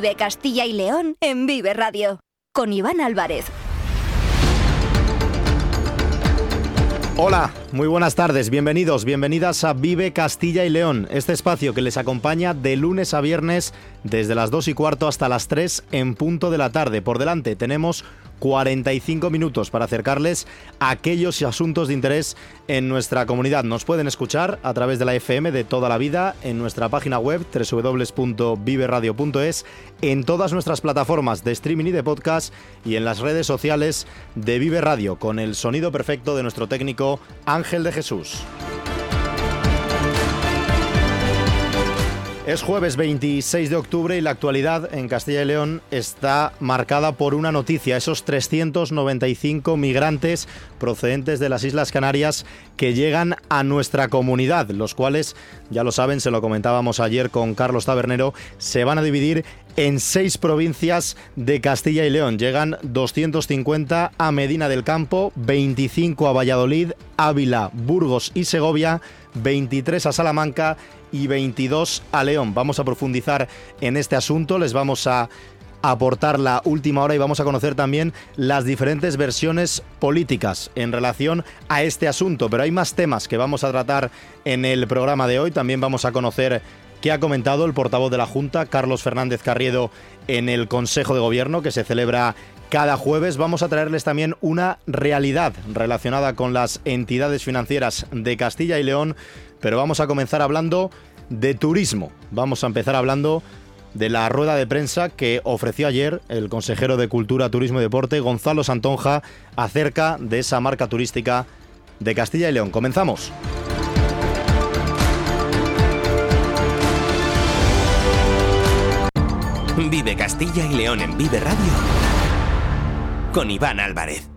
Vive Castilla y León en Vive Radio. Con Iván Álvarez. Hola, muy buenas tardes, bienvenidos, bienvenidas a Vive Castilla y León, este espacio que les acompaña de lunes a viernes desde las 2 y cuarto hasta las 3 en punto de la tarde. Por delante tenemos 45 minutos para acercarles a aquellos asuntos de interés en nuestra comunidad. Nos pueden escuchar a través de la FM de toda la vida en nuestra página web www.viveradio.es, en todas nuestras plataformas de streaming y de podcast y en las redes sociales de Vive Radio con el sonido perfecto de nuestro técnico Ángel de Jesús. Es jueves 26 de octubre y la actualidad en Castilla y León está marcada por una noticia, esos 395 migrantes procedentes de las Islas Canarias que llegan a nuestra comunidad, los cuales, ya lo saben, se lo comentábamos ayer con Carlos Tabernero, se van a dividir en seis provincias de Castilla y León. Llegan 250 a Medina del Campo, 25 a Valladolid, Ávila, Burgos y Segovia, 23 a Salamanca y 22 a León. Vamos a profundizar en este asunto, les vamos a aportar la última hora y vamos a conocer también las diferentes versiones políticas en relación a este asunto. Pero hay más temas que vamos a tratar en el programa de hoy. También vamos a conocer qué ha comentado el portavoz de la Junta, Carlos Fernández Carriedo, en el Consejo de Gobierno que se celebra cada jueves. Vamos a traerles también una realidad relacionada con las entidades financieras de Castilla y León pero vamos a comenzar hablando de turismo. Vamos a empezar hablando de la rueda de prensa que ofreció ayer el consejero de Cultura, Turismo y Deporte, Gonzalo Santonja, acerca de esa marca turística de Castilla y León. Comenzamos. Vive Castilla y León en Vive Radio con Iván Álvarez.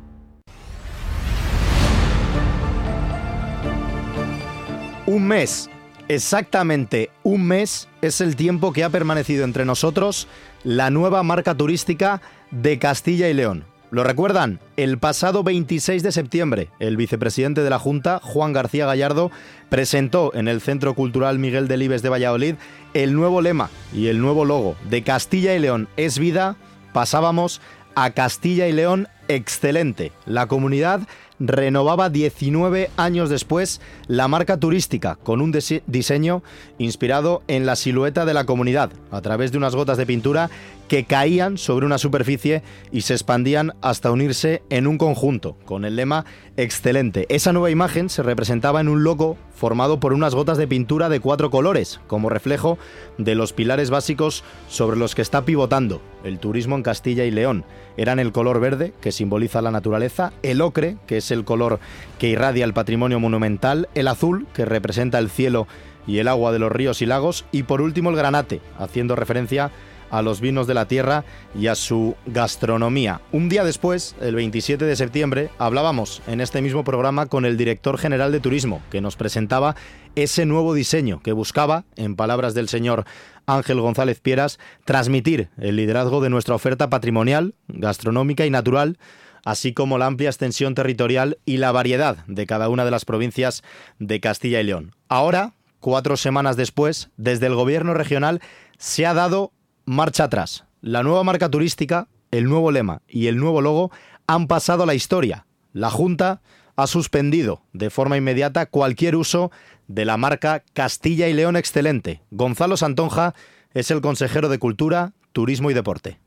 Un mes, exactamente un mes, es el tiempo que ha permanecido entre nosotros la nueva marca turística de Castilla y León. ¿Lo recuerdan? El pasado 26 de septiembre, el vicepresidente de la Junta, Juan García Gallardo, presentó en el Centro Cultural Miguel Delibes de Valladolid el nuevo lema y el nuevo logo de Castilla y León es vida. Pasábamos a Castilla y León excelente. La comunidad renovaba 19 años después la marca turística con un diseño inspirado en la silueta de la comunidad a través de unas gotas de pintura que caían sobre una superficie y se expandían hasta unirse en un conjunto, con el lema Excelente. Esa nueva imagen se representaba en un logo formado por unas gotas de pintura de cuatro colores, como reflejo de los pilares básicos sobre los que está pivotando el turismo en Castilla y León. Eran el color verde, que simboliza la naturaleza, el ocre, que es el color que irradia el patrimonio monumental, el azul, que representa el cielo y el agua de los ríos y lagos, y por último el granate, haciendo referencia a a los vinos de la tierra y a su gastronomía. Un día después, el 27 de septiembre, hablábamos en este mismo programa con el director general de turismo, que nos presentaba ese nuevo diseño que buscaba, en palabras del señor Ángel González Pieras, transmitir el liderazgo de nuestra oferta patrimonial, gastronómica y natural, así como la amplia extensión territorial y la variedad de cada una de las provincias de Castilla y León. Ahora, cuatro semanas después, desde el gobierno regional se ha dado marcha atrás. La nueva marca turística, el nuevo lema y el nuevo logo han pasado a la historia. La Junta ha suspendido de forma inmediata cualquier uso de la marca Castilla y León Excelente. Gonzalo Santonja es el consejero de Cultura, Turismo y Deporte.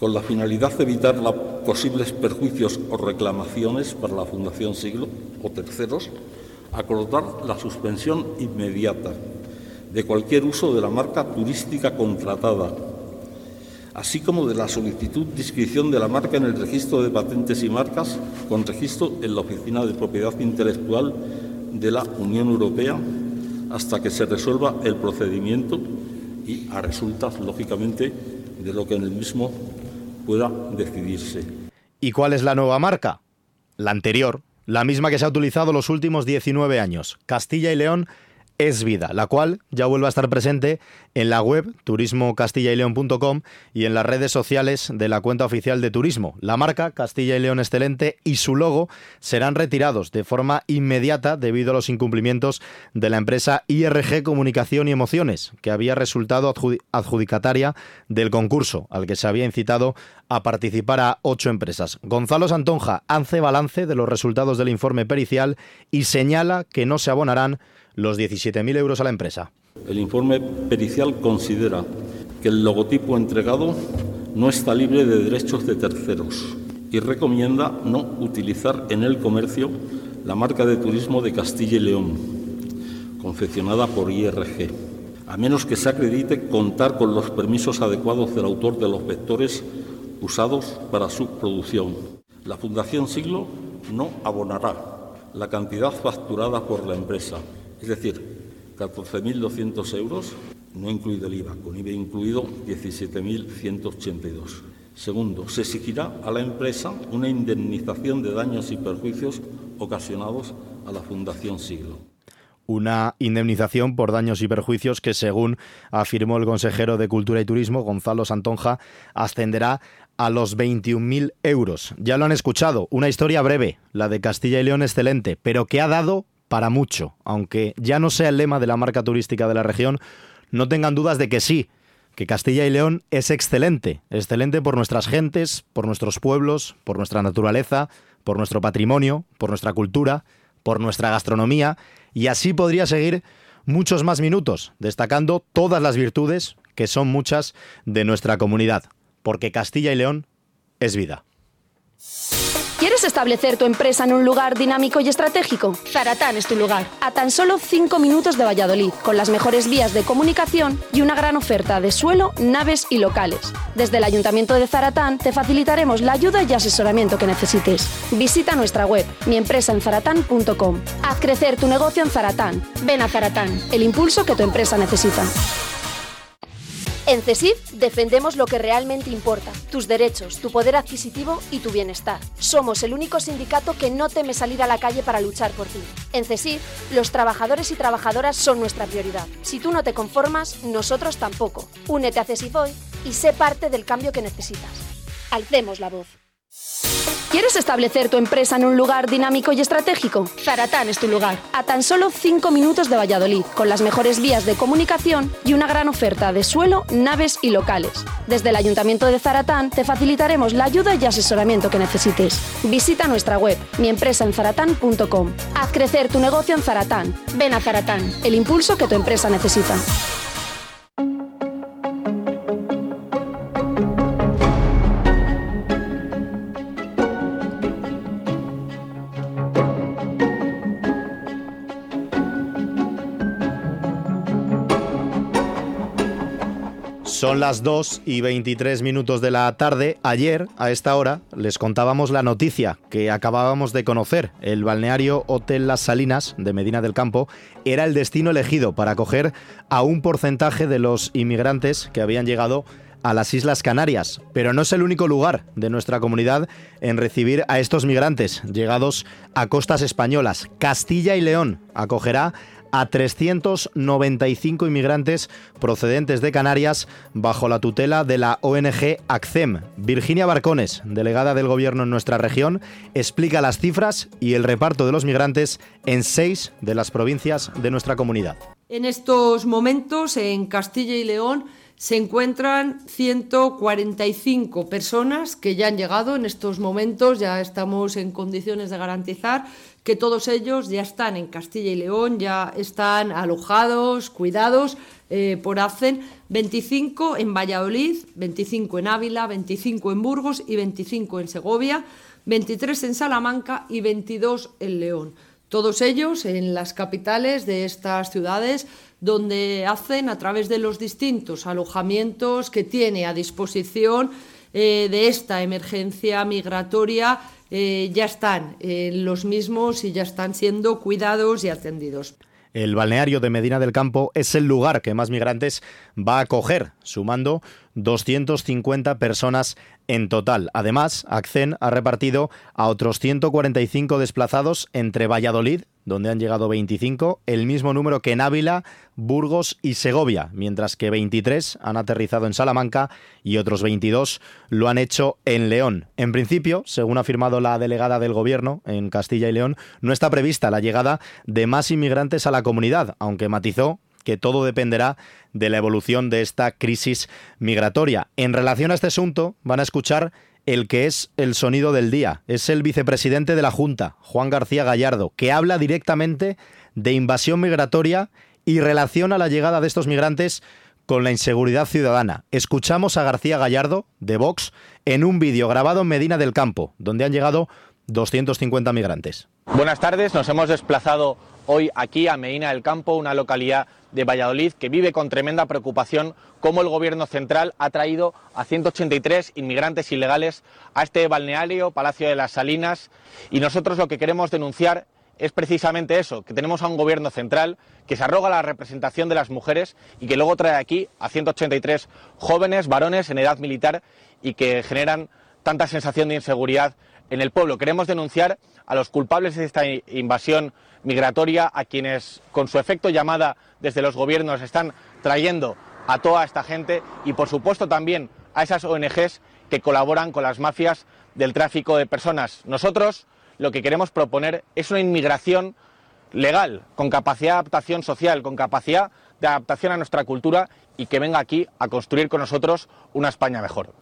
Con la finalidad de evitar posibles perjuicios o reclamaciones para la Fundación Siglo o terceros, acordar la suspensión inmediata de cualquier uso de la marca turística contratada así como de la solicitud de inscripción de la marca en el registro de patentes y marcas con registro en la Oficina de Propiedad Intelectual de la Unión Europea hasta que se resuelva el procedimiento y a resultas, lógicamente, de lo que en el mismo pueda decidirse. ¿Y cuál es la nueva marca? La anterior, la misma que se ha utilizado los últimos 19 años, Castilla y León es vida, la cual ya vuelve a estar presente en la web turismocastillaileón.com y en las redes sociales de la cuenta oficial de turismo. La marca Castilla y León Excelente y su logo serán retirados de forma inmediata debido a los incumplimientos de la empresa IRG Comunicación y Emociones, que había resultado adjudicataria del concurso al que se había incitado a participar a ocho empresas. Gonzalo Santonja hace balance de los resultados del informe pericial y señala que no se abonarán los 17.000 euros a la empresa. El informe pericial considera que el logotipo entregado no está libre de derechos de terceros y recomienda no utilizar en el comercio la marca de turismo de Castilla y León, confeccionada por IRG, a menos que se acredite contar con los permisos adecuados del autor de los vectores usados para su producción. La Fundación Siglo no abonará la cantidad facturada por la empresa es decir, 14.200 euros, no incluido el IVA, con IVA incluido 17.182. Segundo, se exigirá a la empresa una indemnización de daños y perjuicios ocasionados a la Fundación Siglo una indemnización por daños y perjuicios que, según afirmó el consejero de Cultura y Turismo, Gonzalo Santonja, ascenderá a los 21.000 euros. Ya lo han escuchado, una historia breve, la de Castilla y León excelente, pero que ha dado para mucho. Aunque ya no sea el lema de la marca turística de la región, no tengan dudas de que sí, que Castilla y León es excelente, excelente por nuestras gentes, por nuestros pueblos, por nuestra naturaleza, por nuestro patrimonio, por nuestra cultura, por nuestra gastronomía, y así podría seguir muchos más minutos, destacando todas las virtudes, que son muchas, de nuestra comunidad, porque Castilla y León es vida. ¿Quieres establecer tu empresa en un lugar dinámico y estratégico? Zaratán es tu lugar. A tan solo 5 minutos de Valladolid, con las mejores vías de comunicación y una gran oferta de suelo, naves y locales. Desde el Ayuntamiento de Zaratán te facilitaremos la ayuda y asesoramiento que necesites. Visita nuestra web, miempresaenzaratán.com. Haz crecer tu negocio en Zaratán. Ven a Zaratán, el impulso que tu empresa necesita. En CESIF defendemos lo que realmente importa, tus derechos, tu poder adquisitivo y tu bienestar. Somos el único sindicato que no teme salir a la calle para luchar por ti. En CESIF, los trabajadores y trabajadoras son nuestra prioridad. Si tú no te conformas, nosotros tampoco. Únete a CESIF hoy y sé parte del cambio que necesitas. Alcemos la voz. ¿Quieres establecer tu empresa en un lugar dinámico y estratégico? Zaratán es tu lugar. A tan solo 5 minutos de Valladolid, con las mejores vías de comunicación y una gran oferta de suelo, naves y locales. Desde el Ayuntamiento de Zaratán te facilitaremos la ayuda y asesoramiento que necesites. Visita nuestra web, miempresaenzaratán.com. Haz crecer tu negocio en Zaratán. Ven a Zaratán, el impulso que tu empresa necesita. Son las 2 y 23 minutos de la tarde. Ayer, a esta hora, les contábamos la noticia que acabábamos de conocer. El balneario Hotel Las Salinas de Medina del Campo era el destino elegido para acoger a un porcentaje de los inmigrantes que habían llegado a las Islas Canarias, pero no es el único lugar de nuestra comunidad en recibir a estos migrantes llegados a costas españolas. Castilla y León acogerá a 395 inmigrantes procedentes de Canarias bajo la tutela de la ONG ACCEM. Virginia Barcones, delegada del Gobierno en nuestra región, explica las cifras y el reparto de los migrantes en seis de las provincias de nuestra comunidad. En estos momentos, en Castilla y León, se encuentran 145 personas que ya han llegado en estos momentos, ya estamos en condiciones de garantizar que todos ellos ya están en Castilla y León, ya están alojados, cuidados eh, por ACEN, 25 en Valladolid, 25 en Ávila, 25 en Burgos y 25 en Segovia, 23 en Salamanca y 22 en León. Todos ellos en las capitales de estas ciudades donde hacen a través de los distintos alojamientos que tiene a disposición eh, de esta emergencia migratoria eh, ya están en los mismos y ya están siendo cuidados y atendidos. El balneario de Medina del Campo es el lugar que más migrantes va a acoger, sumando 250 personas en total. Además, ACCEN ha repartido a otros 145 desplazados entre Valladolid, donde han llegado 25, el mismo número que en Ávila, Burgos y Segovia, mientras que 23 han aterrizado en Salamanca y otros 22 lo han hecho en León. En principio, según ha afirmado la delegada del Gobierno en Castilla y León, no está prevista la llegada de más inmigrantes a la comunidad, aunque matizó que todo dependerá de la evolución de esta crisis migratoria. En relación a este asunto, van a escuchar el que es el sonido del día. Es el vicepresidente de la Junta, Juan García Gallardo, que habla directamente de invasión migratoria y relaciona la llegada de estos migrantes con la inseguridad ciudadana. Escuchamos a García Gallardo, de Vox, en un vídeo grabado en Medina del Campo, donde han llegado 250 migrantes. Buenas tardes, nos hemos desplazado hoy aquí a Medina del Campo, una localidad de Valladolid que vive con tremenda preocupación cómo el gobierno central ha traído a 183 inmigrantes ilegales a este balneario, Palacio de las Salinas, y nosotros lo que queremos denunciar es precisamente eso, que tenemos a un gobierno central que se arroga la representación de las mujeres y que luego trae aquí a 183 jóvenes, varones en edad militar y que generan tanta sensación de inseguridad en el pueblo. Queremos denunciar a los culpables de esta invasión migratoria, a quienes con su efecto llamada desde los gobiernos están trayendo a toda esta gente y por supuesto también a esas ONGs que colaboran con las mafias del tráfico de personas. Nosotros lo que queremos proponer es una inmigración legal, con capacidad de adaptación social, con capacidad de adaptación a nuestra cultura y que venga aquí a construir con nosotros una España mejor.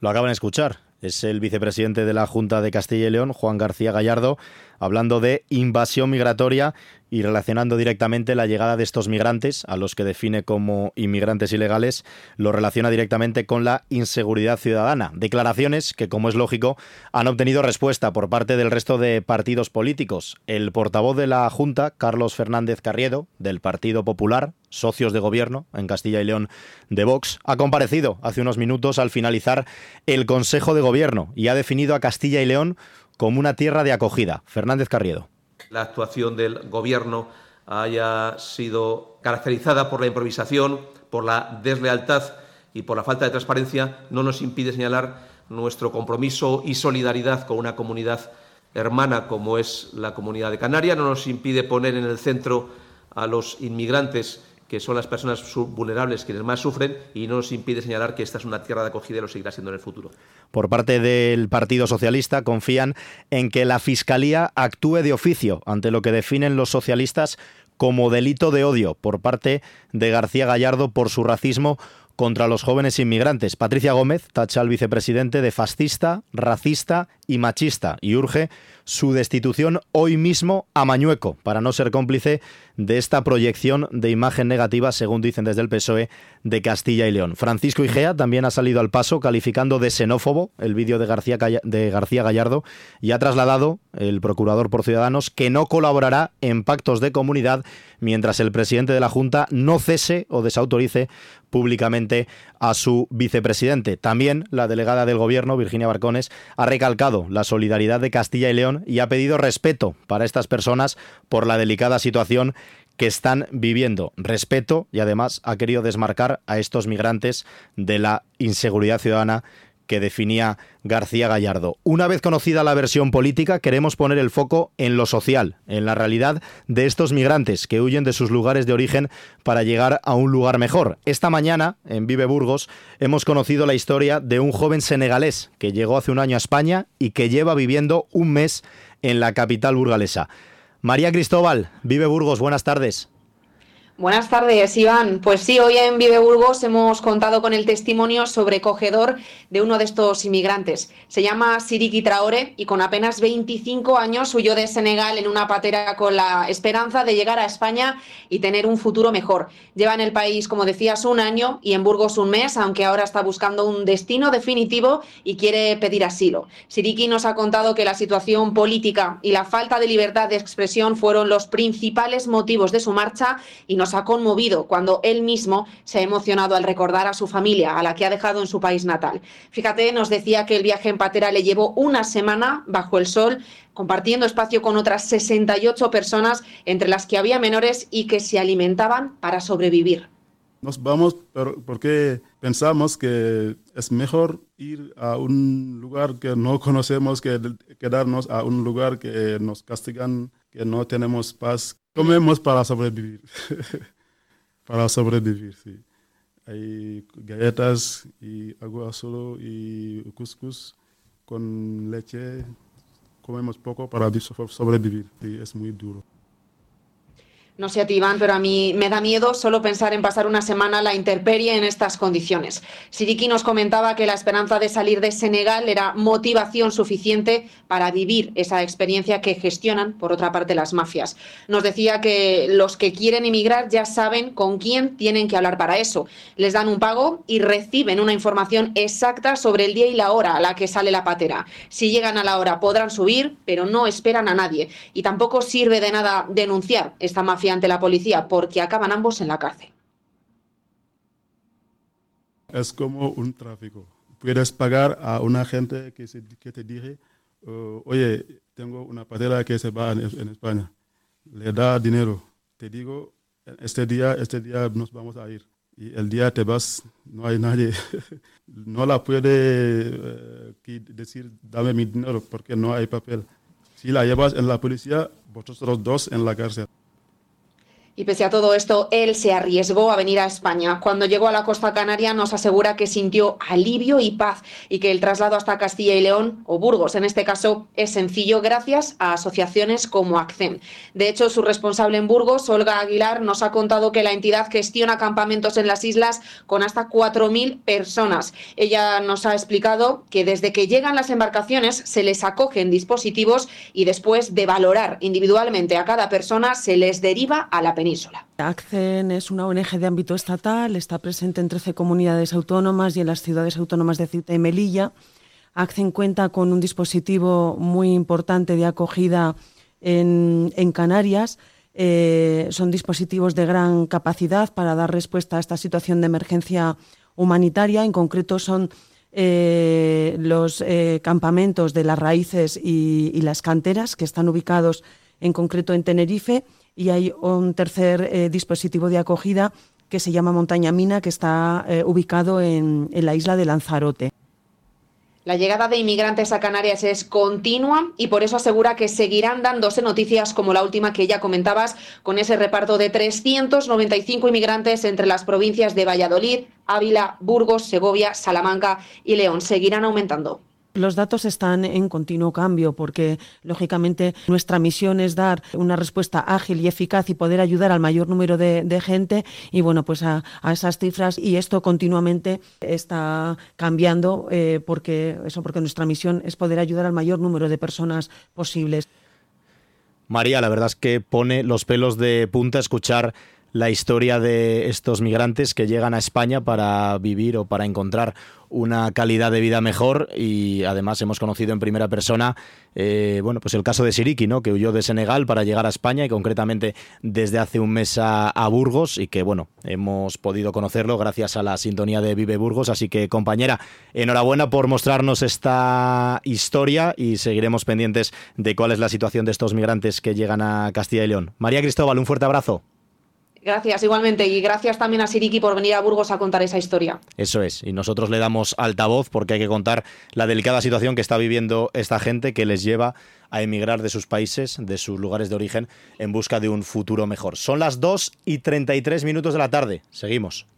Lo acaban de escuchar. Es el vicepresidente de la Junta de Castilla y León, Juan García Gallardo, hablando de invasión migratoria y relacionando directamente la llegada de estos migrantes, a los que define como inmigrantes ilegales, lo relaciona directamente con la inseguridad ciudadana. Declaraciones que, como es lógico, han obtenido respuesta por parte del resto de partidos políticos. El portavoz de la Junta, Carlos Fernández Carriedo, del Partido Popular, socios de gobierno en Castilla y León de Vox, ha comparecido hace unos minutos al finalizar el Consejo de Gobierno y ha definido a Castilla y León como una tierra de acogida. Fernández Carriedo. La actuación del Gobierno haya sido caracterizada por la improvisación, por la deslealtad y por la falta de transparencia no nos impide señalar nuestro compromiso y solidaridad con una comunidad hermana como es la Comunidad de Canarias, no nos impide poner en el centro a los inmigrantes que son las personas vulnerables quienes más sufren y no nos impide señalar que esta es una tierra de acogida y lo seguirá siendo en el futuro. Por parte del Partido Socialista confían en que la Fiscalía actúe de oficio ante lo que definen los socialistas como delito de odio por parte de García Gallardo por su racismo contra los jóvenes inmigrantes. Patricia Gómez tacha al vicepresidente de fascista, racista y machista y urge su destitución hoy mismo a Mañueco para no ser cómplice de esta proyección de imagen negativa, según dicen desde el PSOE, de Castilla y León. Francisco Igea también ha salido al paso calificando de xenófobo el vídeo de García, de García Gallardo y ha trasladado el procurador por Ciudadanos que no colaborará en pactos de comunidad mientras el presidente de la Junta no cese o desautorice públicamente a su vicepresidente. También la delegada del Gobierno, Virginia Barcones, ha recalcado la solidaridad de Castilla y León y ha pedido respeto para estas personas por la delicada situación que están viviendo. Respeto y además ha querido desmarcar a estos migrantes de la inseguridad ciudadana que definía García Gallardo. Una vez conocida la versión política, queremos poner el foco en lo social, en la realidad de estos migrantes que huyen de sus lugares de origen para llegar a un lugar mejor. Esta mañana, en Vive Burgos, hemos conocido la historia de un joven senegalés que llegó hace un año a España y que lleva viviendo un mes en la capital burgalesa. María Cristóbal, Vive Burgos, buenas tardes. Buenas tardes, Iván. Pues sí, hoy en Vive Burgos hemos contado con el testimonio sobrecogedor de uno de estos inmigrantes. Se llama Siriki Traore y con apenas 25 años huyó de Senegal en una patera con la esperanza de llegar a España y tener un futuro mejor. Lleva en el país, como decías, un año y en Burgos un mes, aunque ahora está buscando un destino definitivo y quiere pedir asilo. Siriki nos ha contado que la situación política y la falta de libertad de expresión fueron los principales motivos de su marcha y nos ha conmovido cuando él mismo se ha emocionado al recordar a su familia, a la que ha dejado en su país natal. Fíjate, nos decía que el viaje en patera le llevó una semana bajo el sol, compartiendo espacio con otras 68 personas, entre las que había menores y que se alimentaban para sobrevivir. Nos vamos porque pensamos que es mejor ir a un lugar que no conocemos que quedarnos a un lugar que nos castigan que no tenemos paz. Comemos para sobrevivir. para sobrevivir, sí. Hay galletas y agua solo y couscous con leche. Comemos poco para sobrevivir. Sí, es muy duro. No sé a ti, Iván, pero a mí me da miedo solo pensar en pasar una semana la intemperie en estas condiciones. Siriki nos comentaba que la esperanza de salir de Senegal era motivación suficiente para vivir esa experiencia que gestionan, por otra parte, las mafias. Nos decía que los que quieren emigrar ya saben con quién tienen que hablar para eso. Les dan un pago y reciben una información exacta sobre el día y la hora a la que sale la patera. Si llegan a la hora podrán subir, pero no esperan a nadie. Y tampoco sirve de nada denunciar esta mafia ante la policía porque acaban ambos en la cárcel. Es como un tráfico. Puedes pagar a una gente que, que te dice, oh, oye, tengo una patera que se va en, España. Le da dinero. Te digo, este día, este día nos vamos a ir. Y el día te vas, no hay nadie. no la puede eh, decir, dame mi dinero porque no hay papel. Si la llevas en la policía, vosotros dos en la cárcel. Y pese a todo esto, él se arriesgó a venir a España. Cuando llegó a la costa canaria nos asegura que sintió alivio y paz y que el traslado hasta Castilla y León, o Burgos en este caso, es sencillo gracias a asociaciones como ACCEM. De hecho, su responsable en Burgos, Olga Aguilar, nos ha contado que la entidad gestiona campamentos en las islas con hasta 4.000 personas. Ella nos ha explicado que desde que llegan las embarcaciones se les acogen dispositivos y después de valorar individualmente a cada persona se les deriva a la península. ACCEN es una ONG de ámbito estatal, está presente en 13 comunidades autónomas y en las ciudades autónomas de Ceuta y Melilla. ACCEN cuenta con un dispositivo muy importante de acogida en, Canarias. Eh, son dispositivos de gran capacidad para dar respuesta a esta situación de emergencia humanitaria. En concreto son eh, los eh, campamentos de las raíces y, y, las canteras que están ubicados en concreto en Tenerife y hay un tercer eh, dispositivo de acogida que se llama Montaña Mina, que está eh, ubicado en, la isla de Lanzarote. La llegada de inmigrantes a Canarias es continua y por eso asegura que seguirán dándose noticias como la última que ya comentabas, con ese reparto de 395 inmigrantes entre las provincias de Valladolid, Ávila, Burgos, Segovia, Salamanca y León. Seguirán aumentando. Los datos están en continuo cambio porque, lógicamente, nuestra misión es dar una respuesta ágil y eficaz y poder ayudar al mayor número de, gente y, bueno, pues a, esas cifras y esto continuamente está cambiando eh, porque, eso, porque nuestra misión es poder ayudar al mayor número de personas posibles. María, la verdad es que pone los pelos de punta escuchar la historia de estos migrantes que llegan a España para vivir o para encontrar una calidad de vida mejor y además hemos conocido en primera persona eh, bueno pues el caso de Siriki ¿no? que huyó de Senegal para llegar a España y concretamente desde hace un mes a, Burgos y que bueno hemos podido conocerlo gracias a la sintonía de Vive Burgos. Así que compañera enhorabuena por mostrarnos esta historia y seguiremos pendientes de cuál es la situación de estos migrantes que llegan a Castilla y León. María Cristóbal un fuerte abrazo Gracias, igualmente. Y gracias también a Siriki por venir a Burgos a contar esa historia. Eso es. Y nosotros le damos altavoz porque hay que contar la delicada situación que está viviendo esta gente que les lleva a emigrar de sus países, de sus lugares de origen, en busca de un futuro mejor. Son las 2 y 33 minutos de la tarde. Seguimos.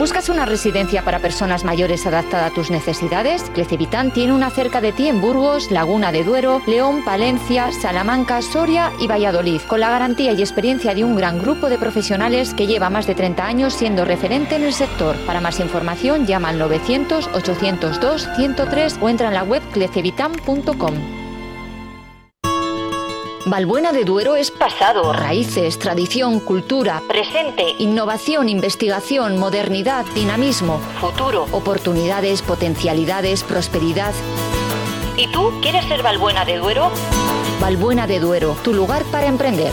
¿Buscas una residencia para personas mayores adaptada a tus necesidades? Clecevitán tiene una cerca de ti en Burgos, Laguna de Duero, León, Palencia, Salamanca, Soria y Valladolid, con la garantía y experiencia de un gran grupo de profesionales que lleva más de 30 años siendo referente en el sector. Para más información llama al 900 802 103 o entra en la web clecevitan.com. Valbuena de Duero es pasado, raíces, tradición, cultura, presente, innovación, investigación, modernidad, dinamismo, futuro, oportunidades, potencialidades, prosperidad. ¿Y tú quieres ser Valbuena de Duero? Valbuena de Duero, tu lugar para emprender.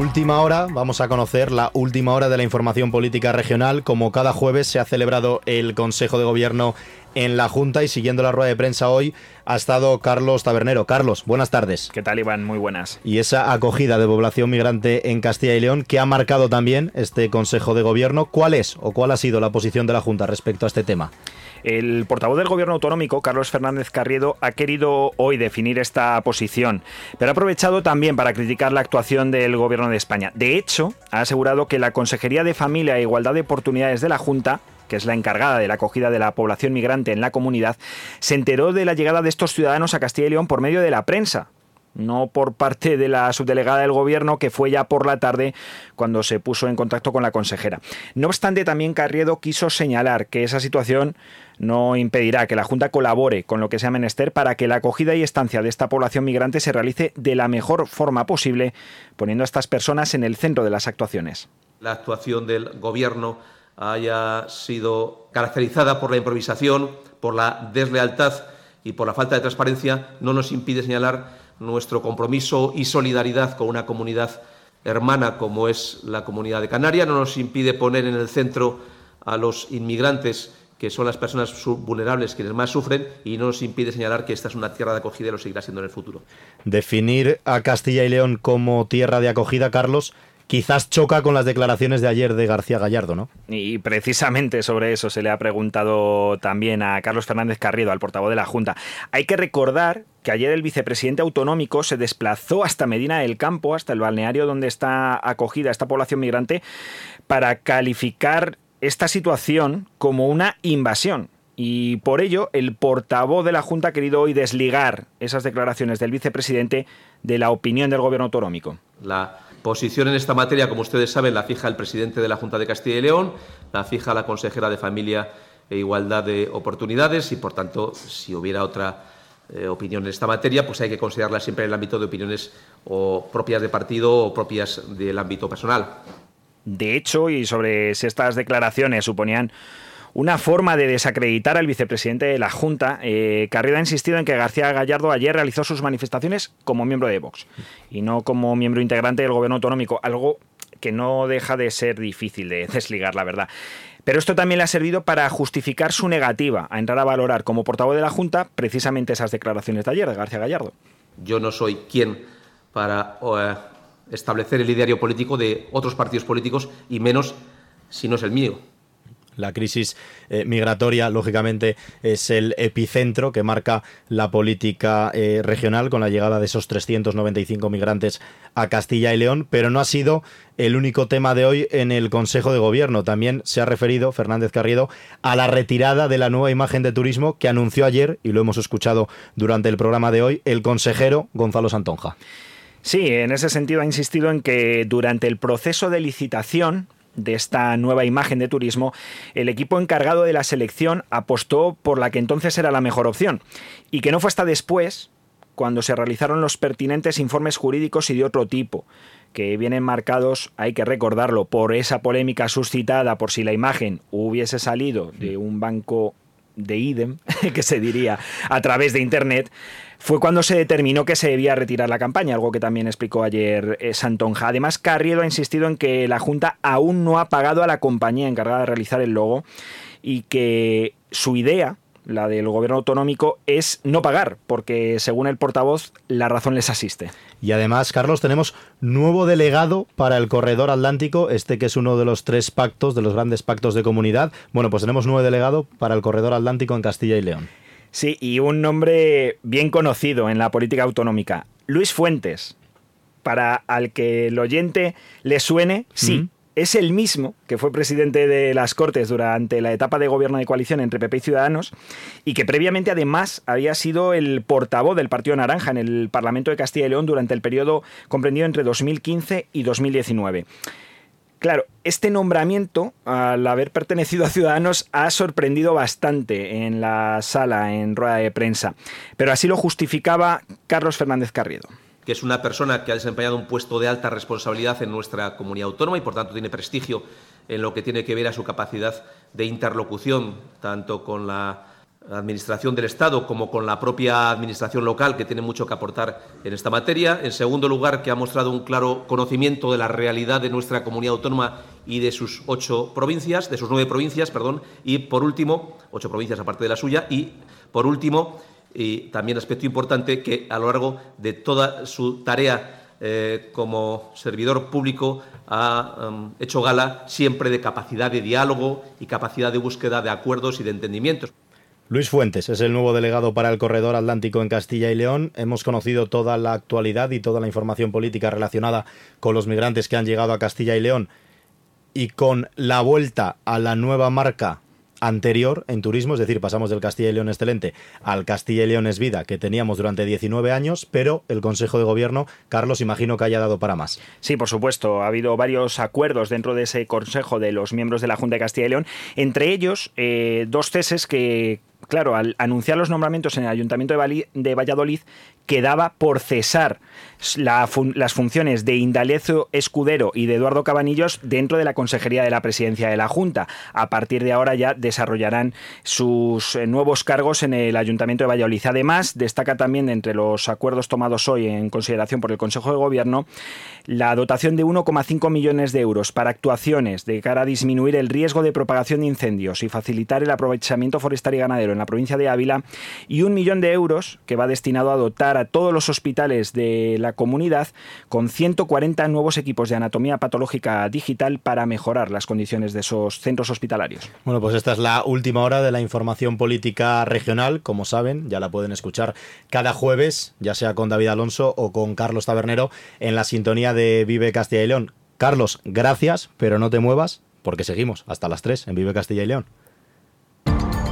Última hora, vamos a conocer la última hora de la información política regional. Como cada jueves se ha celebrado el Consejo de Gobierno en la Junta y siguiendo la rueda de prensa hoy ha estado Carlos Tabernero. Carlos, buenas tardes. ¿Qué tal, Iván? Muy buenas. Y esa acogida de población migrante en Castilla y León que ha marcado también este Consejo de Gobierno, ¿cuál es o cuál ha sido la posición de la Junta respecto a este tema? El portavoz del Gobierno autonómico, Carlos Fernández Carriedo, ha querido hoy definir esta posición, pero ha aprovechado también para criticar la actuación del Gobierno de España. De hecho, ha asegurado que la Consejería de Familia e Igualdad de Oportunidades de la Junta que es la encargada de la acogida de la población migrante en la comunidad, se enteró de la llegada de estos ciudadanos a Castilla y León por medio de la prensa, no por parte de la subdelegada del gobierno que fue ya por la tarde cuando se puso en contacto con la consejera. No obstante, también Carriedo quiso señalar que esa situación no impedirá que la Junta colabore con lo que sea menester para que la acogida y estancia de esta población migrante se realice de la mejor forma posible, poniendo a estas personas en el centro de las actuaciones. La actuación del gobierno haya sido caracterizada por la improvisación, por la deslealtad y por la falta de transparencia, no nos impide señalar nuestro compromiso y solidaridad con una comunidad hermana como es la comunidad de Canarias, no nos impide poner en el centro a los inmigrantes que son las personas vulnerables quienes más sufren y no nos impide señalar que esta es una tierra de acogida y lo seguirá siendo en el futuro. Definir a Castilla y León como tierra de acogida, Carlos, quizás choca con las declaraciones de ayer de García Gallardo, ¿no? Y precisamente sobre eso se le ha preguntado también a Carlos Fernández Carriedo, al portavoz de la Junta. Hay que recordar que ayer el vicepresidente autonómico se desplazó hasta Medina del Campo, hasta el balneario donde está acogida esta población migrante, para calificar esta situación como una invasión. Y por ello, el portavoz de la Junta ha querido hoy desligar esas declaraciones del vicepresidente de la opinión del gobierno autonómico. La Posición en esta materia, como ustedes saben, la fija el presidente de la Junta de Castilla y León, la fija la consejera de Familia e Igualdad de Oportunidades y, por tanto, si hubiera otra eh, opinión en esta materia, pues hay que considerarla siempre en el ámbito de opiniones o propias de partido o propias del ámbito personal. De hecho, y sobre si estas declaraciones suponían una forma de desacreditar al vicepresidente de la Junta. Eh, Carrera ha insistido en que García Gallardo ayer realizó sus manifestaciones como miembro de Vox y no como miembro integrante del gobierno autonómico, algo que no deja de ser difícil de desligar, la verdad. Pero esto también le ha servido para justificar su negativa a entrar a valorar como portavoz de la Junta precisamente esas declaraciones de ayer de García Gallardo. Yo no soy quien para eh, establecer el ideario político de otros partidos políticos y menos si no es el mío. La crisis eh, migratoria, lógicamente, es el epicentro que marca la política eh, regional con la llegada de esos 395 migrantes a Castilla y León, pero no ha sido el único tema de hoy en el Consejo de Gobierno. También se ha referido Fernández Carriedo a la retirada de la nueva imagen de turismo que anunció ayer, y lo hemos escuchado durante el programa de hoy, el consejero Gonzalo Santonja. Sí, en ese sentido ha insistido en que durante el proceso de licitación de esta nueva imagen de turismo, el equipo encargado de la selección apostó por la que entonces era la mejor opción y que no fue hasta después cuando se realizaron los pertinentes informes jurídicos y de otro tipo, que vienen marcados, hay que recordarlo, por esa polémica suscitada por si la imagen hubiese salido de un banco de idem, que se diría, a través de Internet, fue cuando se determinó que se debía retirar la campaña, algo que también explicó ayer eh, Santonja. Además, Carriedo ha insistido en que la Junta aún no ha pagado a la compañía encargada de realizar el logo y que su idea, la del gobierno autonómico, es no pagar, porque según el portavoz, la razón les asiste. Y además, Carlos, tenemos nuevo delegado para el corredor atlántico, este que es uno de los tres pactos, de los grandes pactos de comunidad. Bueno, pues tenemos nuevo delegado para el corredor atlántico en Castilla y León. Sí, y un nombre bien conocido en la política autonómica, Luis Fuentes. Para al que el oyente le suene, sí. Es el mismo que fue presidente de las Cortes durante la etapa de gobierno de coalición entre PP y Ciudadanos y que previamente además había sido el portavoz del Partido Naranja en el Parlamento de Castilla y León durante el periodo comprendido entre 2015 y 2019. Claro, este nombramiento, al haber pertenecido a Ciudadanos, ha sorprendido bastante en la sala, en rueda de prensa. Pero así lo justificaba Carlos Fernández Carriedo que es una persona que ha desempeñado un puesto de alta responsabilidad en nuestra comunidad autónoma y, por tanto, tiene prestigio en lo que tiene que ver a su capacidad de interlocución, tanto con la Administración del Estado como con la propia Administración local, que tiene mucho que aportar en esta materia. En segundo lugar, que ha mostrado un claro conocimiento de la realidad de nuestra comunidad autónoma y de sus ocho provincias, de sus nueve provincias, perdón. Y por último, ocho provincias aparte de la suya. Y por último, y también aspecto importante, que a lo largo de toda su tarea eh, como servidor público ha um, hecho gala siempre de capacidad de diálogo y capacidad de búsqueda de acuerdos y de entendimientos. Luis Fuentes es el nuevo delegado para el Corredor Atlántico en Castilla y León. Hemos conocido toda la actualidad y toda la información política relacionada con los migrantes que han llegado a Castilla y León y con la vuelta a la nueva marca anterior en turismo, es decir, pasamos del Castilla y León Excelente al Castilla y León Es Vida que teníamos durante 19 años, pero el Consejo de Gobierno, Carlos, imagino que haya dado para más. Sí, por supuesto, ha habido varios acuerdos dentro de ese Consejo de los miembros de la Junta de Castilla y León, entre ellos eh, dos ceses que claro, al anunciar los nombramientos en el Ayuntamiento de Valladolid, quedaba por cesar las funciones de Indalecio Escudero y de Eduardo Cabanillos dentro de la Consejería de la Presidencia de la Junta. A partir de ahora ya desarrollarán sus eh, nuevos cargos en el Ayuntamiento de Valladolid. Además, destaca también entre los acuerdos tomados hoy en consideración por el Consejo de Gobierno la dotación de 1,5 millones de euros para actuaciones de cara a disminuir el riesgo de propagación de incendios y facilitar el aprovechamiento forestal y ganadero en la provincia de Ávila y un millón de euros que va destinado a dotar a todos los hospitales de la comunidad con 140 nuevos equipos de anatomía patológica digital para mejorar las condiciones de esos centros hospitalarios. Bueno, pues esta es la última hora de la información política regional. Como saben, ya la pueden escuchar cada jueves, ya sea con David Alonso o con Carlos Tabernero, en la sintonía de Vive Castilla y León. Carlos, gracias, pero no te muevas porque seguimos hasta las 3 en Vive Castilla y León.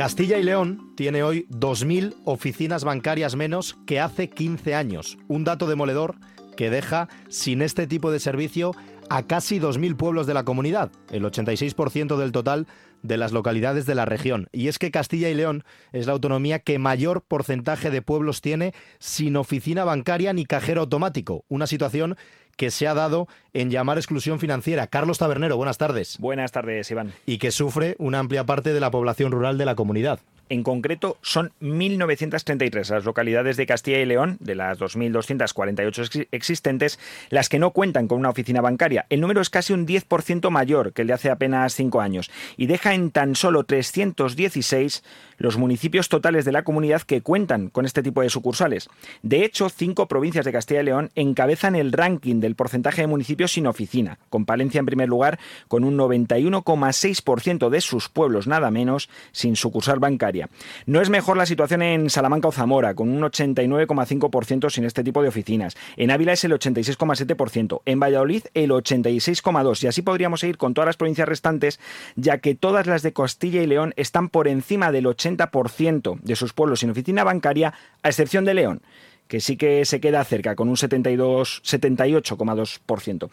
Castilla y León tiene hoy 2.000 oficinas bancarias menos que hace 15 años. Un dato demoledor que deja sin este tipo de servicio a casi 2.000 pueblos de la comunidad, el 86% del total de las localidades de la región. Y es que Castilla y León es la autonomía que mayor porcentaje de pueblos tiene sin oficina bancaria ni cajero automático, una situación que se ha dado en llamar exclusión financiera. Carlos Tabernero, buenas tardes. Buenas tardes, Iván. Y que sufre una amplia parte de la población rural de la comunidad. En concreto, son 1.933 las localidades de Castilla y León, de las 2.248 existentes, las que no cuentan con una oficina bancaria. El número es casi un 10% mayor que el de hace apenas cinco años y deja en tan solo 316 los municipios totales de la comunidad que cuentan con este tipo de sucursales. De hecho, cinco provincias de Castilla y León encabezan el ranking del porcentaje de municipios sin oficina, con Palencia en primer lugar con un 91,6% de sus pueblos nada menos sin sucursal bancaria. No es mejor la situación en Salamanca o Zamora, con un 89,5% sin este tipo de oficinas. En Ávila es el 86,7%. En Valladolid el 86,2%. Y así podríamos seguir con todas las provincias restantes, ya que todas las de Castilla y León están por encima del 80% de sus pueblos sin oficina bancaria, a excepción de León que sí que se queda cerca, con un 72, 78,2%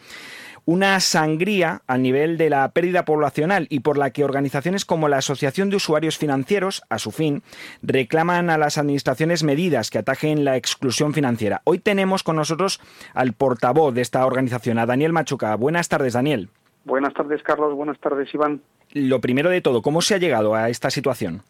una sangría al nivel de la pérdida poblacional y por la que organizaciones como la Asociación de Usuarios Financieros, a su fin, reclaman a las administraciones medidas que atajen la exclusión financiera. Hoy tenemos con nosotros al portavoz de esta organización, a Daniel Machuca. Buenas tardes, Daniel. Buenas tardes, Carlos. Buenas tardes, Iván. Lo primero de todo, ¿cómo se ha llegado a esta situación?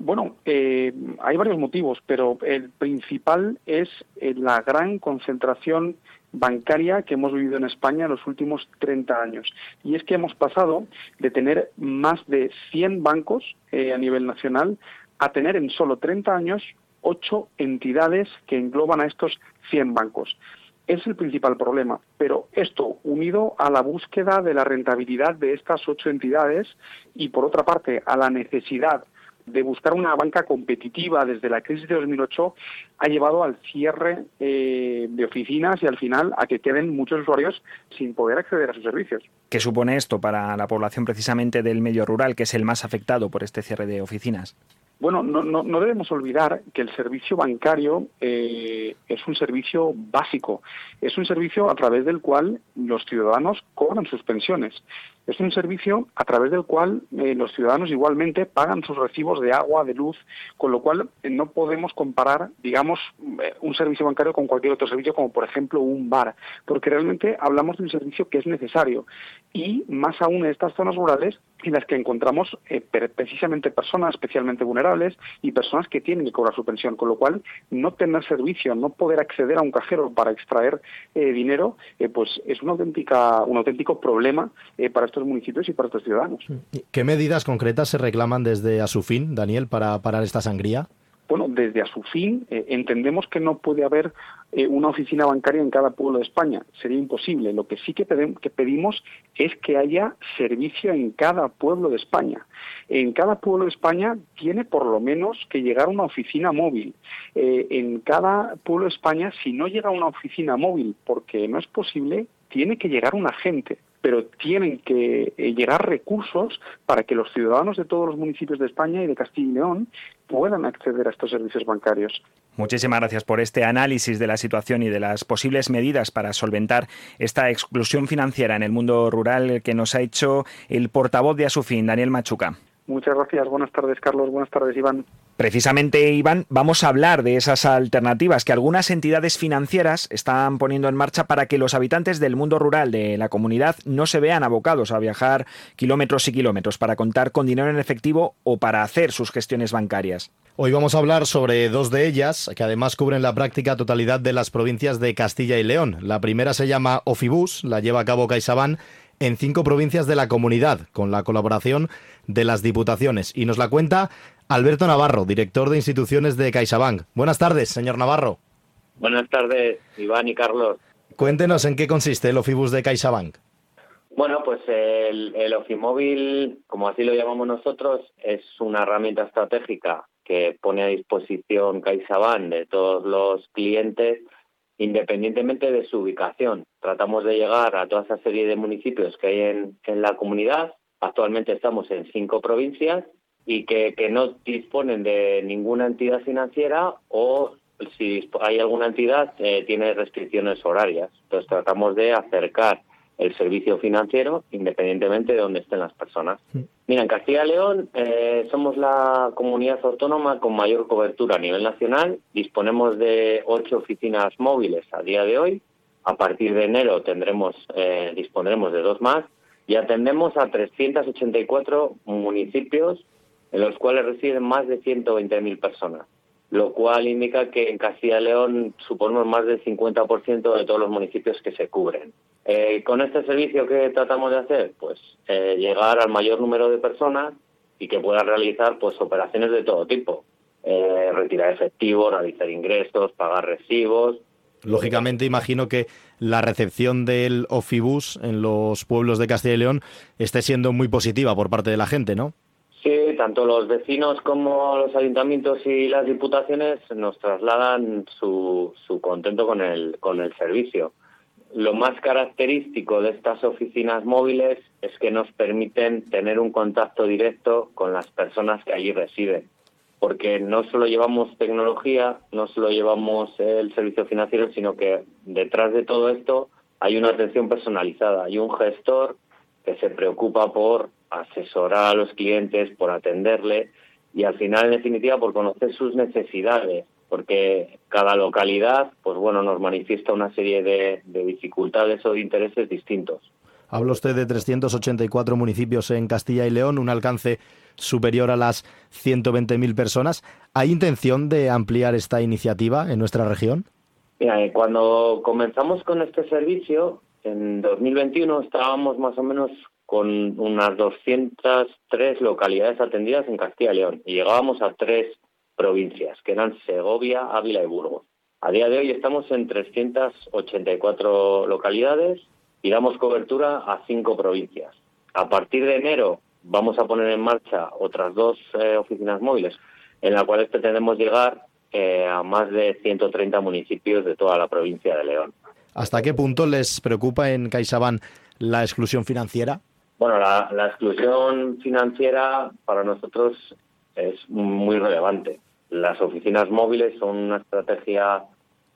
Bueno, eh, hay varios motivos, pero el principal es eh, la gran concentración bancaria que hemos vivido en España en los últimos 30 años. Y es que hemos pasado de tener más de 100 bancos eh, a nivel nacional a tener en solo 30 años ocho entidades que engloban a estos 100 bancos. Es el principal problema, pero esto unido a la búsqueda de la rentabilidad de estas ocho entidades y, por otra parte, a la necesidad de buscar una banca competitiva desde la crisis de 2008 ha llevado al cierre eh, de oficinas y al final a que queden muchos usuarios sin poder acceder a sus servicios. ¿Qué supone esto para la población precisamente del medio rural, que es el más afectado por este cierre de oficinas? Bueno, no, no, no, debemos olvidar que el servicio bancario eh, es un servicio básico, es un servicio a través del cual los ciudadanos cobran sus pensiones. Es un servicio a través del cual eh, los ciudadanos igualmente pagan sus recibos de agua, de luz, con lo cual eh, no podemos comparar, digamos, eh, un servicio bancario con cualquier otro servicio, como por ejemplo un bar, porque realmente hablamos de un servicio que es necesario. Y más aún en estas zonas rurales en las que encontramos precisamente personas especialmente vulnerables y personas que tienen que cobrar su pensión, con lo cual no tener servicio, no poder acceder a un cajero para extraer dinero, pues es una auténtica, un auténtico problema para estos municipios y para estos ciudadanos. ¿Qué medidas concretas se reclaman desde Asufin, Daniel, para parar esta sangría? Bueno, desde Asufin eh, entendemos que no puede haber eh, una oficina bancaria en cada pueblo de España. Sería imposible. Lo que sí que, pedimos es que haya servicio en cada pueblo de España. En cada pueblo de España tiene por lo menos que llegar una oficina móvil. Eh, en cada pueblo de España, si no llega una oficina móvil porque no es posible, tiene que llegar un agente pero tienen que eh, llegar recursos para que los ciudadanos de todos los municipios de España y de Castilla y León puedan acceder a estos servicios bancarios. Muchísimas gracias por este análisis de la situación y de las posibles medidas para solventar esta exclusión financiera en el mundo rural que nos ha hecho el portavoz de Asufin, Daniel Machuca. Muchas gracias. Buenas tardes, Carlos. Buenas tardes, Iván. Precisamente, Iván, vamos a hablar de esas alternativas que algunas entidades financieras están poniendo en marcha para que los habitantes del mundo rural de la comunidad no se vean abocados a viajar kilómetros y kilómetros para contar con dinero en efectivo o para hacer sus gestiones bancarias. Hoy vamos a hablar sobre dos de ellas, que además cubren la práctica totalidad de las provincias de Castilla y León. La primera se llama Ofibus, la lleva a cabo CaixaBank en cinco provincias de la comunidad, con la colaboración de las diputaciones. Y nos la cuenta Alberto Navarro, director de instituciones de CaixaBank. Buenas tardes, señor Navarro. Buenas tardes, Iván y Carlos. Cuéntenos en qué consiste el Ofibus de CaixaBank. Bueno, pues el, el Ofimóvil, como así lo llamamos nosotros, es una herramienta estratégica que pone a disposición CaixaBank de todos los clientes independientemente de su ubicación. Tratamos de llegar a toda esa serie de municipios que hay en, la comunidad. Actualmente estamos en cinco provincias y que, que, no disponen de ninguna entidad financiera o si hay alguna entidad eh, tiene restricciones horarias. Entonces tratamos de acercar el servicio financiero independientemente de donde estén las personas. Mira, en Castilla y León eh, somos la comunidad autónoma con mayor cobertura a nivel nacional. Disponemos de ocho oficinas móviles a día de hoy. A partir de enero tendremos, eh, dispondremos de dos más y atendemos a 384 municipios en los cuales residen más de 120.000 personas lo cual indica que en Castilla y León suponemos más del 50% de todos los municipios que se cubren. Eh, con este servicio que tratamos de hacer, pues eh, llegar al mayor número de personas y que puedan realizar pues operaciones de todo tipo, eh, retirar efectivo, realizar ingresos, pagar recibos. Lógicamente, imagino que la recepción del Ofibus en los pueblos de Castilla y León esté siendo muy positiva por parte de la gente, ¿no? Sí, tanto los vecinos como los ayuntamientos y las diputaciones nos trasladan su, su contento con el, con el servicio. Lo más característico de estas oficinas móviles es que nos permiten tener un contacto directo con las personas que allí residen, porque no solo llevamos tecnología, no solo llevamos el servicio financiero, sino que detrás de todo esto hay una atención personalizada, hay un gestor que se preocupa por asesorar a los clientes, por atenderle y al final, en definitiva, por conocer sus necesidades, porque cada localidad, pues bueno, nos manifiesta una serie de, dificultades o de intereses distintos. Habla usted de 384 municipios en Castilla y León, un alcance superior a las 120.000 personas. ¿Hay intención de ampliar esta iniciativa en nuestra región? Mira, eh, cuando comenzamos con este servicio, en 2021 estábamos más o menos con unas 203 localidades atendidas en Castilla y León y llegábamos a tres provincias, que eran Segovia, Ávila y Burgos. A día de hoy estamos en 384 localidades y damos cobertura a cinco provincias. A partir de enero vamos a poner en marcha otras dos eh, oficinas móviles en las cuales pretendemos llegar eh, a más de 130 municipios de toda la provincia de León. ¿Hasta qué punto les preocupa en CaixaBank la exclusión financiera? Bueno, la, exclusión financiera para nosotros es muy relevante. Las oficinas móviles son una estrategia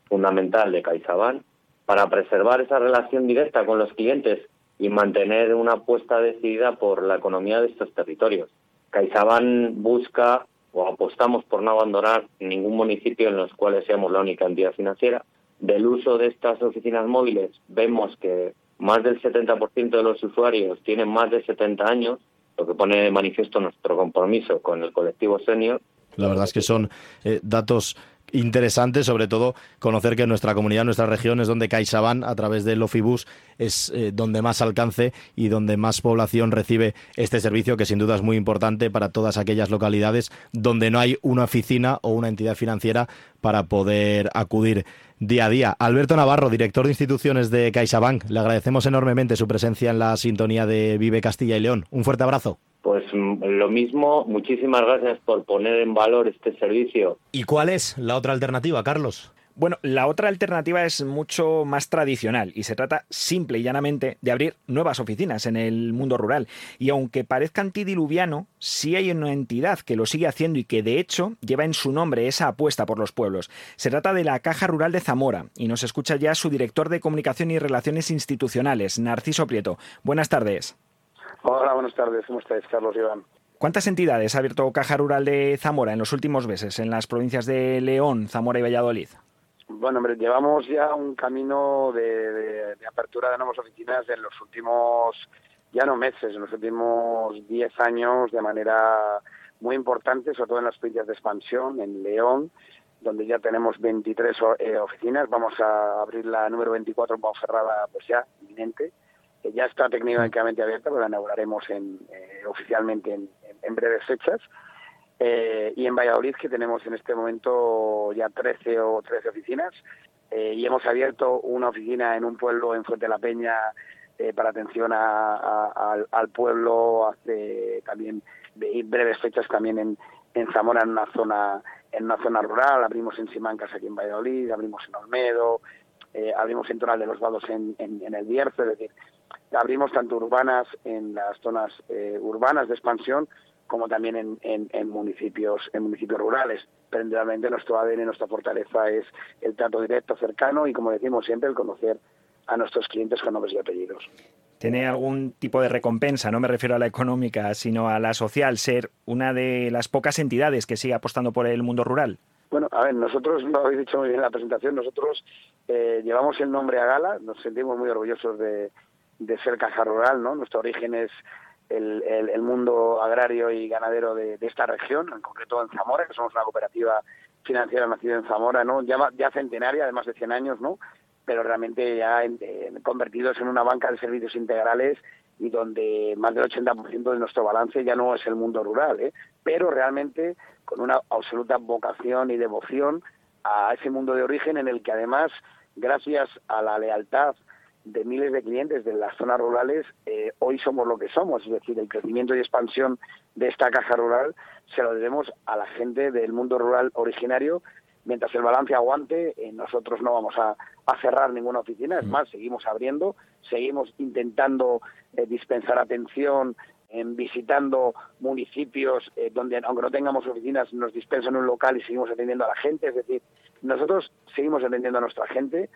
fundamental de CaixaBank para preservar esa relación directa con los clientes y mantener una apuesta decidida por la economía de estos territorios. CaixaBank busca o apostamos por no abandonar ningún municipio en los cuales seamos la única entidad financiera. Del uso de estas oficinas móviles vemos que más del 70% de los usuarios tienen más de 70 años, lo que pone de manifiesto nuestro compromiso con el colectivo senior. La verdad es que son eh, datos interesante, sobre todo conocer que nuestra comunidad, nuestra región es donde CaixaBank a través del Ofibus es eh, donde más alcance y donde más población recibe este servicio que sin duda es muy importante para todas aquellas localidades donde no hay una oficina o una entidad financiera para poder acudir día a día. Alberto Navarro, director de instituciones de CaixaBank, le agradecemos enormemente su presencia en la sintonía de Vive Castilla y León. Un fuerte abrazo. Pues mm, lo mismo, muchísimas gracias por poner en valor este servicio. ¿Y cuál es la otra alternativa, Carlos? Bueno, la otra alternativa es mucho más tradicional y se trata simple y llanamente de abrir nuevas oficinas en el mundo rural. Y aunque parezca antidiluviano, sí hay una entidad que lo sigue haciendo y que de hecho lleva en su nombre esa apuesta por los pueblos. Se trata de la Caja Rural de Zamora y nos escucha ya su director de Comunicación y Relaciones Institucionales, Narciso Prieto. Buenas tardes. Hola, buenas tardes. ¿Cómo estáis, Carlos Iván? ¿Cuántas entidades ha abierto Caja Rural de Zamora en los últimos meses en las provincias de León, Zamora y Valladolid? Bueno, hombre, llevamos ya un camino de, apertura de nuevas oficinas en los últimos, ya no meses, en los últimos 10 años de manera muy importante, sobre todo en las provincias de expansión, en León, donde ya tenemos 23 eh, oficinas. Vamos a abrir la número 24 en cerrada pues ya, inminente que ya está técnicamente abierta, pero la inauguraremos en, eh, oficialmente en, breves fechas. Eh, y en Valladolid, que tenemos en este momento ya 13 o 13 oficinas, eh, y hemos abierto una oficina en un pueblo en Fuente la Peña para atención al pueblo hace también breves fechas también en, en Zamora en una zona en una zona rural abrimos en Simancas aquí en Valladolid abrimos en Olmedo abrimos en Toral de los Vados en, en, el Bierzo es decir abrimos tanto urbanas en las zonas eh, urbanas de expansión como también en, en, municipios en municipios rurales. Pero realmente nuestro ADN, nuestra fortaleza es el trato directo, cercano y, como decimos siempre, el conocer a nuestros clientes con nombres y apellidos. ¿Tiene algún tipo de recompensa? No me refiero a la económica, sino a la social, ser una de las pocas entidades que sigue apostando por el mundo rural. Bueno, a ver, nosotros, lo habéis dicho muy bien en la presentación, nosotros eh, llevamos el nombre a gala, nos sentimos muy orgullosos de, de ser caja rural, ¿no? Nuestro origen es el, mundo agrario y ganadero de, esta región, en concreto en Zamora, que somos una cooperativa financiera nacida en Zamora, ¿no? Ya, ya centenaria, de más de 100 años, ¿no? Pero realmente ya convertidos en una banca de servicios integrales y donde más del 80% de nuestro balance ya no es el mundo rural, ¿eh? pero realmente con una absoluta vocación y devoción a ese mundo de origen en el que además, gracias a la lealtad de miles de clientes de las zonas rurales, eh, hoy somos lo que somos. Es decir, el crecimiento y expansión de esta caja rural se lo debemos a la gente del mundo rural originario. Mientras el balance aguante, eh, nosotros no vamos a, cerrar ninguna oficina. Es mm. más, seguimos abriendo, seguimos intentando eh, dispensar atención en visitando municipios donde, aunque no tengamos oficinas, nos dispensan un local y seguimos atendiendo a la gente. Es decir, nosotros seguimos atendiendo a nuestra gente,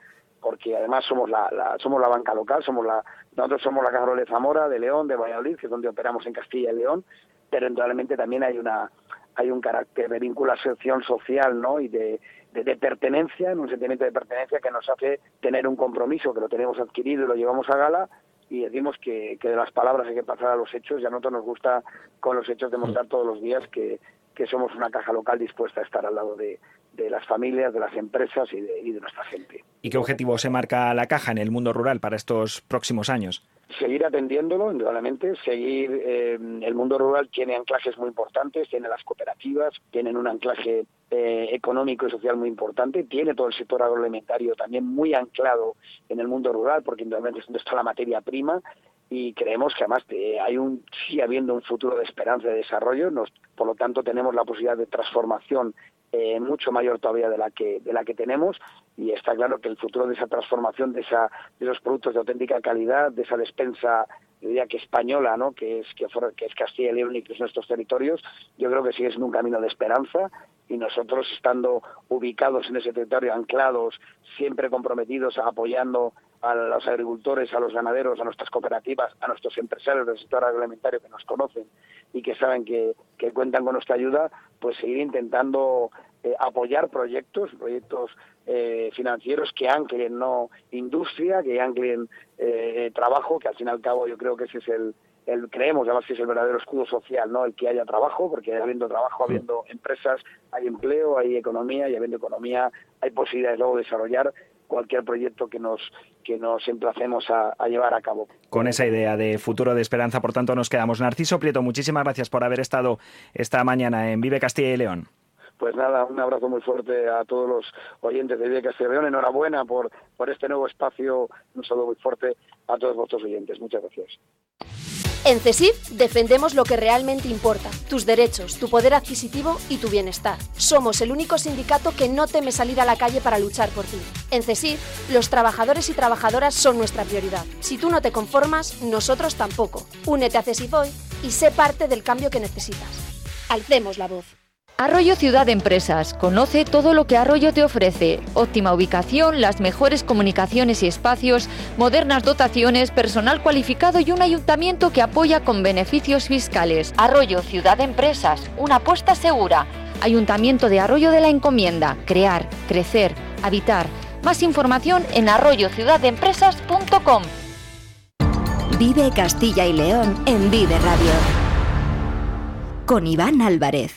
porque además somos la, somos la banca local, somos la, nosotros somos la Caja de Zamora, de León, de Valladolid, que es donde operamos en Castilla y León, pero realmente también hay una hay un carácter de vinculación social ¿no? y de, de, pertenencia, en un sentimiento de pertenencia que nos hace tener un compromiso que lo tenemos adquirido y lo llevamos a gala y decimos que, que de las palabras hay que pasar a los hechos y a nosotros nos gusta con los hechos demostrar todos los días que, que somos una caja local dispuesta a estar al lado de, de las familias, de las empresas y de, nuestra gente. ¿Y qué objetivo se marca la caja en el mundo rural para estos próximos años? Seguir atendiéndolo, indudablemente, seguir. Eh, el mundo rural tiene anclajes muy importantes, tiene las cooperativas, tienen un anclaje eh, económico y social muy importante, tiene todo el sector agroalimentario también muy anclado en el mundo rural, porque indudablemente es donde está la materia prima y creemos que además eh, hay un sigue habiendo un futuro de esperanza y de desarrollo, nos, por lo tanto tenemos la posibilidad de transformación eh, mucho mayor todavía de la que de la que tenemos y está claro que el futuro de esa transformación de esa de los productos de auténtica calidad de esa despensa diría que española no que es que, que es Castilla y León y que son nuestros territorios yo creo que sigue siendo un camino de esperanza y nosotros estando ubicados en ese territorio anclados siempre comprometidos apoyando a los agricultores, a los ganaderos, a nuestras cooperativas, a nuestros empresarios del sector agroalimentario que nos conocen y que saben que, que cuentan con nuestra ayuda, pues seguir intentando eh, apoyar proyectos, proyectos eh, financieros que anclen no industria, que anclen eh, trabajo, que al fin y al cabo yo creo que ese es el, el creemos además que es el verdadero escudo social, ¿no? El que haya trabajo, porque habiendo trabajo, habiendo empresas, hay empleo, hay economía y habiendo economía hay posibilidades luego de desarrollar cualquier proyecto que nos que nos emplacemos a, llevar a cabo. Con esa idea de futuro de esperanza, por tanto, nos quedamos. Narciso Prieto, muchísimas gracias por haber estado esta mañana en Vive Castilla y León. Pues nada, un abrazo muy fuerte a todos los oyentes de y León. Enhorabuena por, por este nuevo espacio. Un saludo muy fuerte a todos vuestros oyentes. Muchas gracias. En CESIF defendemos lo que realmente importa, tus derechos, tu poder adquisitivo y tu bienestar. Somos el único sindicato que no teme salir a la calle para luchar por ti. En CESIF, los trabajadores y trabajadoras son nuestra prioridad. Si tú no te conformas, nosotros tampoco. Únete a CESIF hoy y sé parte del cambio que necesitas. Alcemos la voz. Arroyo Ciudad Empresas. Conoce todo lo que Arroyo te ofrece. Óptima ubicación, las mejores comunicaciones y espacios, modernas dotaciones, personal cualificado y un ayuntamiento que apoya con beneficios fiscales. Arroyo Ciudad Empresas. Una apuesta segura. Ayuntamiento de Arroyo de la Encomienda. Crear, crecer, habitar. Más información en arroyociudadempresas.com. Vive Castilla y León en Vive Radio. Con Iván Álvarez.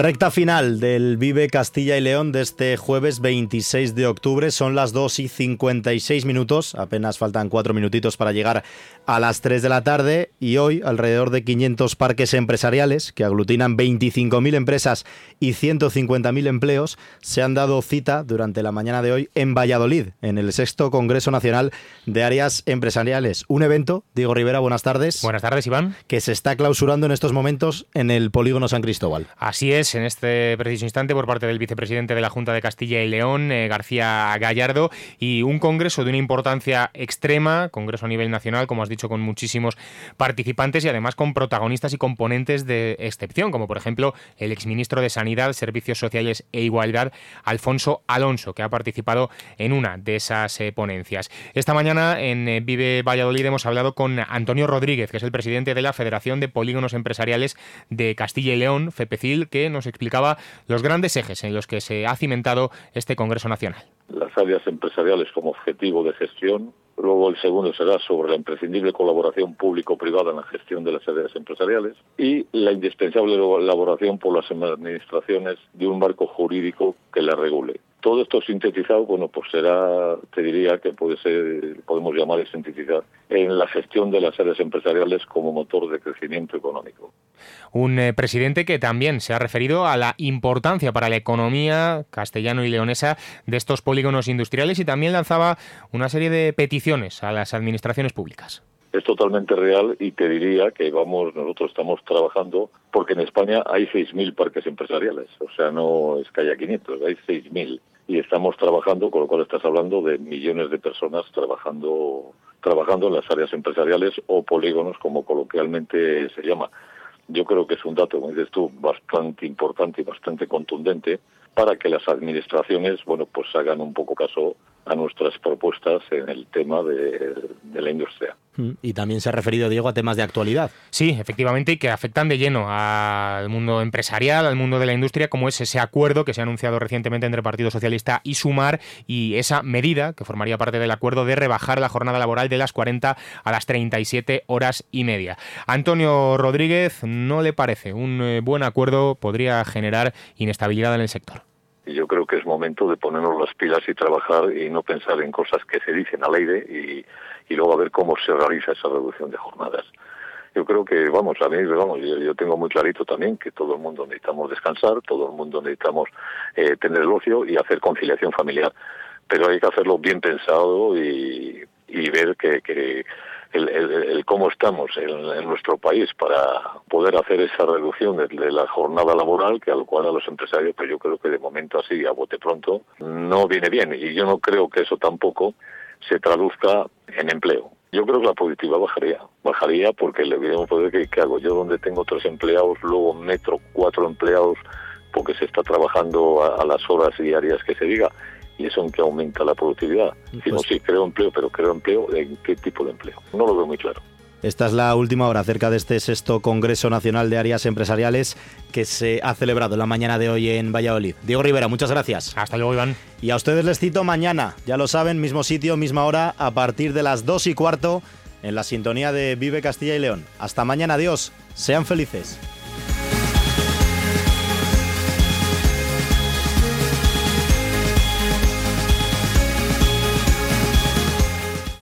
Recta final del Vive Castilla y León de este jueves 26 de octubre. Son las 2 y 56 minutos. Apenas faltan 4 minutitos para llegar a las 3 de la tarde. Y hoy, alrededor de 500 parques empresariales que aglutinan 25.000 empresas y 150.000 empleos se han dado cita durante la mañana de hoy en Valladolid, en el sexto Congreso Nacional de Áreas Empresariales. Un evento, Diego Rivera, buenas tardes. Buenas tardes, Iván. Que se está clausurando en estos momentos en el Polígono San Cristóbal. Así es en este preciso instante por parte del vicepresidente de la Junta de Castilla y León, eh, García Gallardo, y un congreso de una importancia extrema, congreso a nivel nacional, como has dicho, con muchísimos participantes y además con protagonistas y componentes de excepción, como por ejemplo el exministro de Sanidad, Servicios Sociales e Igualdad, Alfonso Alonso, que ha participado en una de esas eh, ponencias. Esta mañana en eh, Vive Valladolid hemos hablado con Antonio Rodríguez, que es el presidente de la Federación de Polígonos Empresariales de Castilla y León, FEPECIL, que nos explicaba los grandes ejes en los que se ha cimentado este Congreso Nacional. Las áreas empresariales como objetivo de gestión, Luego el segundo será sobre la imprescindible colaboración público-privada en la gestión de las áreas empresariales y la indispensable elaboración por las administraciones de un marco jurídico que la regule. Todo esto sintetizado, bueno, pues será, te diría que puede ser, podemos llamar sintetizar, en la gestión de las áreas empresariales como motor de crecimiento económico. Un eh, presidente que también se ha referido a la importancia para la economía castellano y leonesa de estos polígonos industriales y también lanzaba una serie de peticiones a las administraciones públicas es totalmente real y te diría que vamos nosotros estamos trabajando porque en España hay 6.000 parques empresariales, o sea, no es que haya 500, hay 6.000 y estamos trabajando, con lo cual estás hablando de millones de personas trabajando trabajando en las áreas empresariales o polígonos como coloquialmente se llama. Yo creo que es un dato, como dices tú, bastante importante y bastante contundente para que las administraciones, bueno, pues hagan un poco caso a nuestras propuestas en el tema de, la industria. Mm, y también se ha referido, Diego, a temas de actualidad. Sí, efectivamente, y que afectan de lleno al mundo empresarial, al mundo de la industria, como es ese acuerdo que se ha anunciado recientemente entre Partido Socialista y Sumar y esa medida que formaría parte del acuerdo de rebajar la jornada laboral de las 40 a las 37 horas y media. Antonio Rodríguez, ¿no le parece un eh, buen acuerdo? Podría generar inestabilidad en el sector. Yo creo que es momento de ponernos las pilas y trabajar y no pensar en cosas que se dicen al aire y, y luego a ver cómo se realiza esa reducción de jornadas. Yo creo que, vamos, a mí, vamos, yo, tengo muy clarito también que todo el mundo necesitamos descansar, todo el mundo necesitamos eh, tener el ocio y hacer conciliación familiar. Pero hay que hacerlo bien pensado y, y ver que, que el, cómo estamos en, nuestro país para poder hacer esa reducción de, la jornada laboral, que al cual a los empresarios, pues yo creo que de momento así, a bote pronto, no viene bien. Y yo no creo que eso tampoco se traduzca en empleo. Yo creo que la productividad bajaría. Bajaría porque le a poder que, ¿qué hago? Yo donde tengo tres empleados, luego metro cuatro empleados porque se está trabajando a, las horas diarias que se diga. Y eso en que aumenta la productividad. Si no, pues sí, creo empleo, pero creo empleo, ¿en qué tipo de empleo? No lo veo muy claro. Esta es la última hora acerca de este sexto Congreso Nacional de Áreas Empresariales que se ha celebrado la mañana de hoy en Valladolid. Diego Rivera, muchas gracias. Hasta luego, Iván. Y a ustedes les cito mañana, ya lo saben, mismo sitio, misma hora, a partir de las dos y cuarto, en la sintonía de Vive Castilla y León. Hasta mañana, adiós, sean felices.